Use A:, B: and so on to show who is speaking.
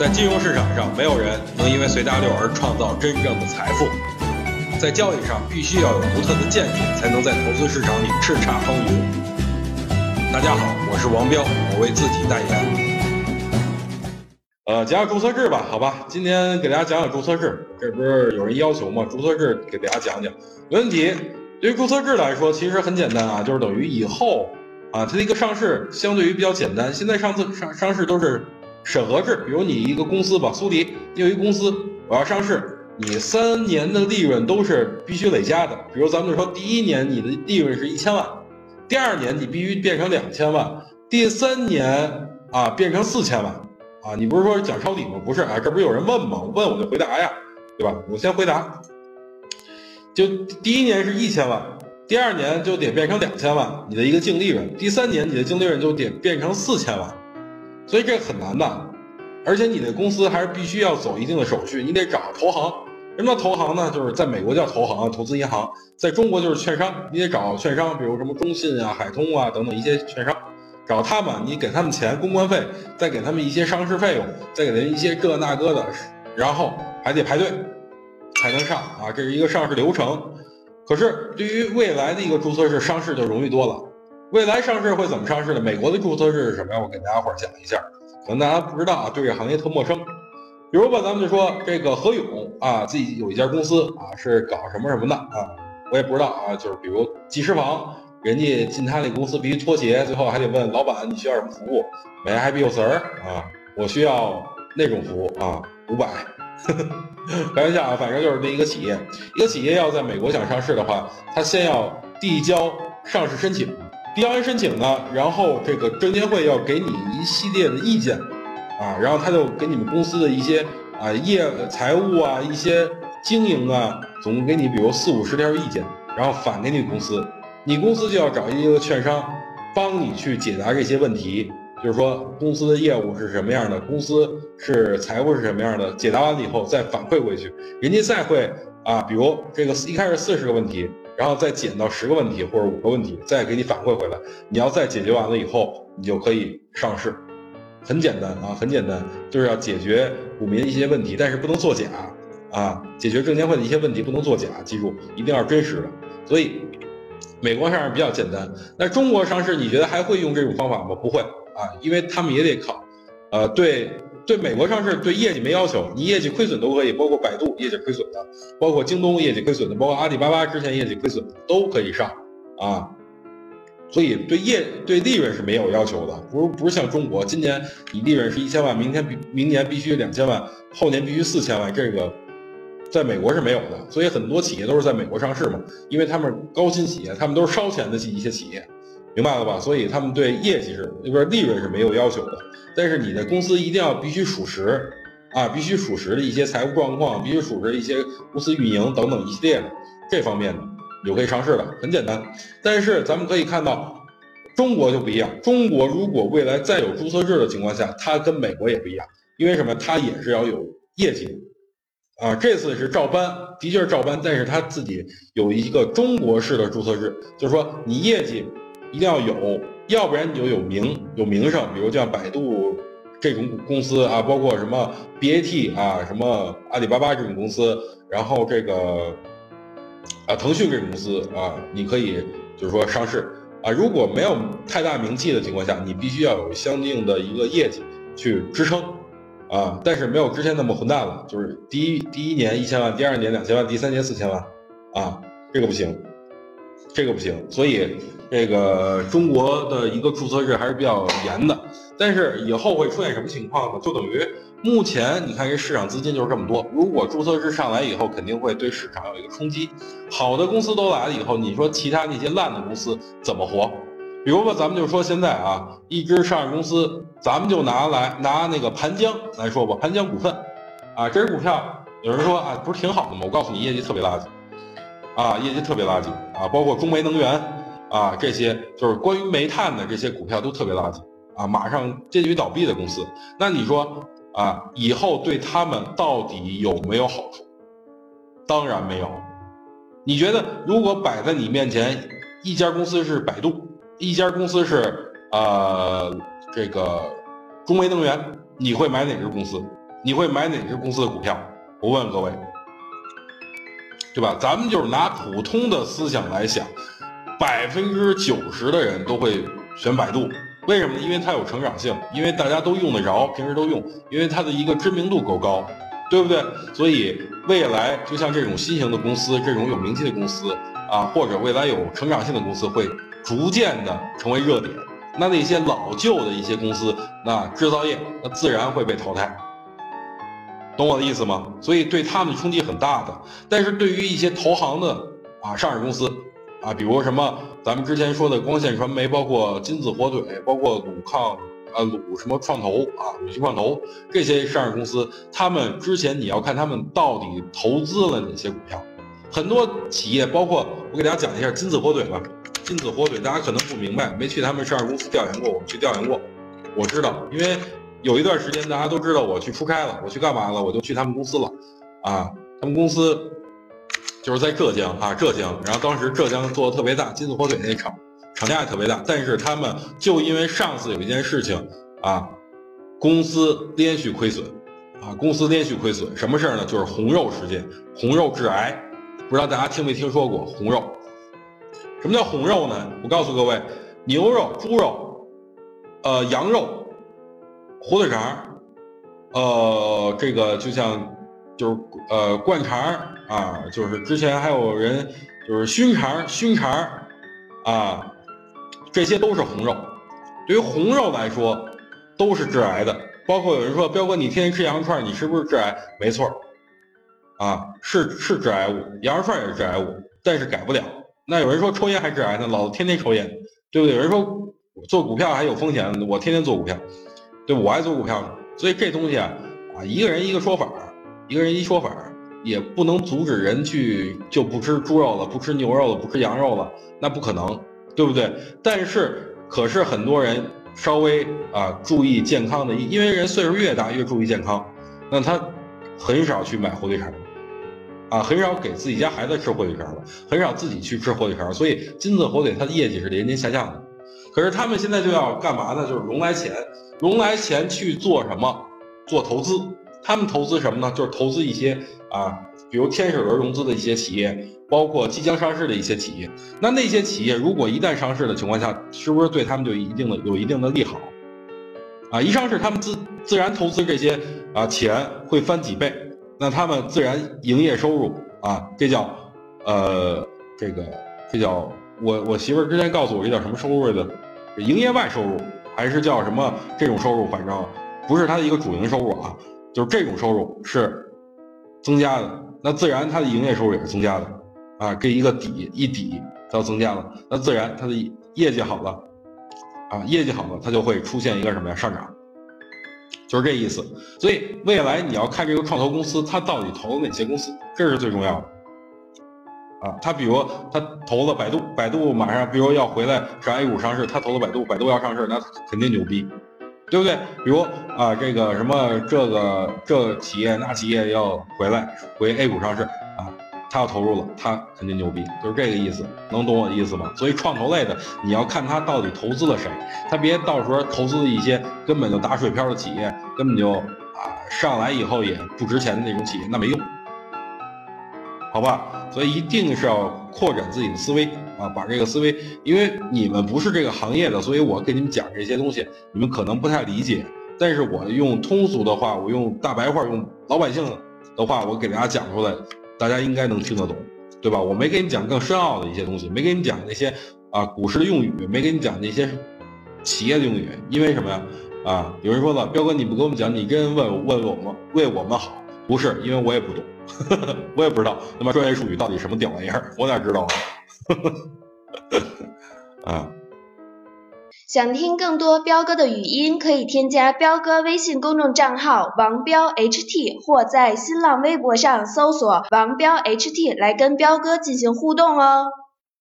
A: 在金融市场上，没有人能因为随大流而创造真正的财富。在交易上，必须要有独特的见解，才能在投资市场里叱咤风云。大家好，我是王彪，我为自己代言。呃，讲讲注册制吧，好吧，今天给大家讲讲注册制。这不是有人要求吗？注册制给大家讲讲，没问题。对于注册制来说，其实很简单啊，就是等于以后啊，它的一个上市相对于比较简单。现在上次上上市都是审核制，比如你一个公司吧，苏迪，你有一个公司，我要上市，你三年的利润都是必须累加的。比如咱们就说，第一年你的利润是一千万，第二年你必须变成两千万，第三年啊变成四千万啊。你不是说讲抄底吗？不是啊，这不是有人问吗？问我就回答呀，对吧？我先回答。就第一年是一千万，第二年就得变成两千万，你的一个净利润；第三年你的净利润就得变成四千万，所以这很难的。而且你的公司还是必须要走一定的手续，你得找投行。什么叫投行呢？就是在美国叫投行，投资银行；在中国就是券商，你得找券商，比如什么中信啊、海通啊等等一些券商，找他们，你给他们钱公关费，再给他们一些上市费用，再给他们一些这那个的，然后还得排队。才能上啊，这是一个上市流程。可是对于未来的一个注册制上市就容易多了。未来上市会怎么上市呢？美国的注册制是什么呀？我给大家伙讲一下，可能大家不知道啊，对这行业特陌生。比如吧，咱们就说这个何勇啊，自己有一家公司啊，是搞什么什么的啊，我也不知道啊。就是比如技师房，人家进他那公司必须脱鞋，最后还得问老板你需要什么服务？没 happy user 啊，我需要那种服务啊，五百。开玩笑啊，反正就是这一个企业，一个企业要在美国想上市的话，他先要递交上市申请，递交完申请呢，然后这个证监会要给你一系列的意见，啊，然后他就给你们公司的一些啊业财务啊一些经营啊，总共给你比如四五十条意见，然后返给你公司，你公司就要找一个券商帮你去解答这些问题。就是说，公司的业务是什么样的，公司是财务是什么样的，解答完了以后再反馈回去，人家再会啊，比如这个一开始四十个问题，然后再减到十个问题或者五个问题，再给你反馈回来，你要再解决完了以后，你就可以上市，很简单啊，很简单，就是要解决股民一些问题，但是不能作假啊，解决证监会的一些问题不能作假，记住一定要真实的，所以美国上市比较简单，那中国上市你觉得还会用这种方法吗？不会。啊，因为他们也得考，呃，对对，美国上市对业绩没要求，你业绩亏损都可以，包括百度业绩亏损的，包括京东业绩亏损的，包括阿里巴巴之前业绩亏损的都可以上啊，所以对业对利润是没有要求的，不是不是像中国，今年你利润是一千万，明天必明年必须两千万，后年必须四千万，这个在美国是没有的，所以很多企业都是在美国上市嘛，因为他们高新企业，他们都是烧钱的一些企业。明白了吧？所以他们对业绩是，那边利润是没有要求的。但是你的公司一定要必须属实，啊，必须属实的一些财务状况，必须属实一些公司运营等等一系列的这方面的，有可以上市的，很简单。但是咱们可以看到，中国就不一样。中国如果未来再有注册制的情况下，它跟美国也不一样，因为什么？它也是要有业绩，啊，这次是照搬，的确是照搬，但是它自己有一个中国式的注册制，就是说你业绩。一定要有，要不然你就有名有名声，比如像百度这种公司啊，包括什么 BAT 啊，什么阿里巴巴这种公司，然后这个啊腾讯这种公司啊，你可以就是说上市啊。如果没有太大名气的情况下，你必须要有相应的一个业绩去支撑啊。但是没有之前那么混蛋了，就是第一第一年一千万，第二年两千万，第三年四千万啊，这个不行。这个不行，所以这个中国的一个注册制还是比较严的。但是以后会出现什么情况呢？就等于目前你看这市场资金就是这么多，如果注册制上来以后，肯定会对市场有一个冲击。好的公司都来了以后，你说其他那些烂的公司怎么活？比如吧，咱们就说现在啊，一只上市公司，咱们就拿来拿那个盘江来说吧，盘江股份啊，这只股票有人说啊，不是挺好的吗？我告诉你，业绩特别垃圾。啊，业绩特别垃圾啊，包括中煤能源啊，这些就是关于煤炭的这些股票都特别垃圾啊，马上接近于倒闭的公司。那你说啊，以后对他们到底有没有好处？当然没有。你觉得如果摆在你面前，一家公司是百度，一家公司是呃这个中煤能源，你会买哪只公司？你会买哪只公司的股票？我问各位，对吧？咱们就是拿普通的思想来想，百分之九十的人都会选百度，为什么呢？因为它有成长性，因为大家都用得着，平时都用，因为它的一个知名度够高，对不对？所以未来就像这种新型的公司，这种有名气的公司啊，或者未来有成长性的公司，会逐渐的成为热点。那那些老旧的一些公司，那制造业，那自然会被淘汰。懂我的意思吗？所以对他们的冲击很大的。但是对于一些投行的啊上市公司啊，比如什么咱们之前说的光线传媒，包括金子火腿，包括鲁抗啊鲁什么创投啊鲁迅创投这些上市公司，他们之前你要看他们到底投资了哪些股票。很多企业，包括我给大家讲一下金子火腿吧。金子火腿大家可能不明白，没去他们上市公司调研过，我们去调研过，我知道，因为。有一段时间，大家都知道我去出差了，我去干嘛了？我就去他们公司了，啊，他们公司就是在浙江啊，浙江。然后当时浙江做的特别大，金子火腿那厂厂家也特别大，但是他们就因为上次有一件事情啊，公司连续亏损，啊，公司连续亏损，什么事儿呢？就是红肉事件，红肉致癌，不知道大家听没听说过红肉？什么叫红肉呢？我告诉各位，牛肉、猪肉，呃，羊肉。火腿肠，呃，这个就像就是呃灌肠啊，就是之前还有人就是熏肠、熏肠啊，这些都是红肉。对于红肉来说，都是致癌的。包括有人说，彪哥，你天天吃羊肉串，你是不是致癌？没错，啊，是是致癌物，羊肉串也是致癌物，但是改不了。那有人说抽烟还致癌呢，老子天天抽烟，对不对？有人说做股票还有风险，我天天做股票。对，我爱做股票呢，所以这东西啊，啊，一个人一个说法，一个人一说法，也不能阻止人去就不吃猪肉了，不吃牛肉了，不吃羊肉了，那不可能，对不对？但是，可是很多人稍微啊注意健康的，因为人岁数越大越注意健康，那他很少去买火腿肠，啊，很少给自己家孩子吃火腿肠了，很少自己去吃火腿肠，所以金字火腿它的业绩是连年下降的。可是他们现在就要干嘛呢？就是融来钱。融来钱去做什么？做投资。他们投资什么呢？就是投资一些啊，比如天使轮融资的一些企业，包括即将上市的一些企业。那那些企业如果一旦上市的情况下，是不是对他们就一定的有一定的利好？啊，一上市他们自自然投资这些啊钱会翻几倍，那他们自然营业收入啊，这叫呃这个这叫我我媳妇儿之前告诉我这叫什么收入来着？营业外收入。还是叫什么这种收入，反正不是它的一个主营收入啊，就是这种收入是增加的，那自然它的营业收入也是增加的啊，这一个底一底它要增加了，那自然它的业绩好了啊，业绩好了它就会出现一个什么呀上涨，就是这意思。所以未来你要看这个创投公司它到底投了哪些公司，这是最重要的。啊，他比如他投了百度，百度马上比如要回来上 A 股上市，他投了百度，百度要上市，那肯定牛逼，对不对？比如啊，这个什么这个这企业那企业要回来回 A 股上市啊，他要投入了，他肯定牛逼，就是这个意思，能懂我的意思吗？所以创投类的你要看他到底投资了谁，他别到时候投资一些根本就打水漂的企业，根本就啊上来以后也不值钱的那种企业，那没用。好吧，所以一定是要扩展自己的思维啊，把这个思维，因为你们不是这个行业的，所以我给你们讲这些东西，你们可能不太理解。但是我用通俗的话，我用大白话，用老百姓的话，我给大家讲出来，大家应该能听得懂，对吧？我没给你讲更深奥的一些东西，没给你讲那些啊股市的用语，没给你讲那些企业的用语，因为什么呀？啊，有人说了，彪哥你不给我们讲，你跟人问问我们为我们好，不是，因为我也不懂。我也不知道，那么专业术语到底什么屌玩意儿？我哪知道啊？啊！
B: 想听更多彪哥的语音，可以添加彪哥微信公众账号王彪 HT，或在新浪微博上搜索王彪 HT 来跟彪哥进行互动哦。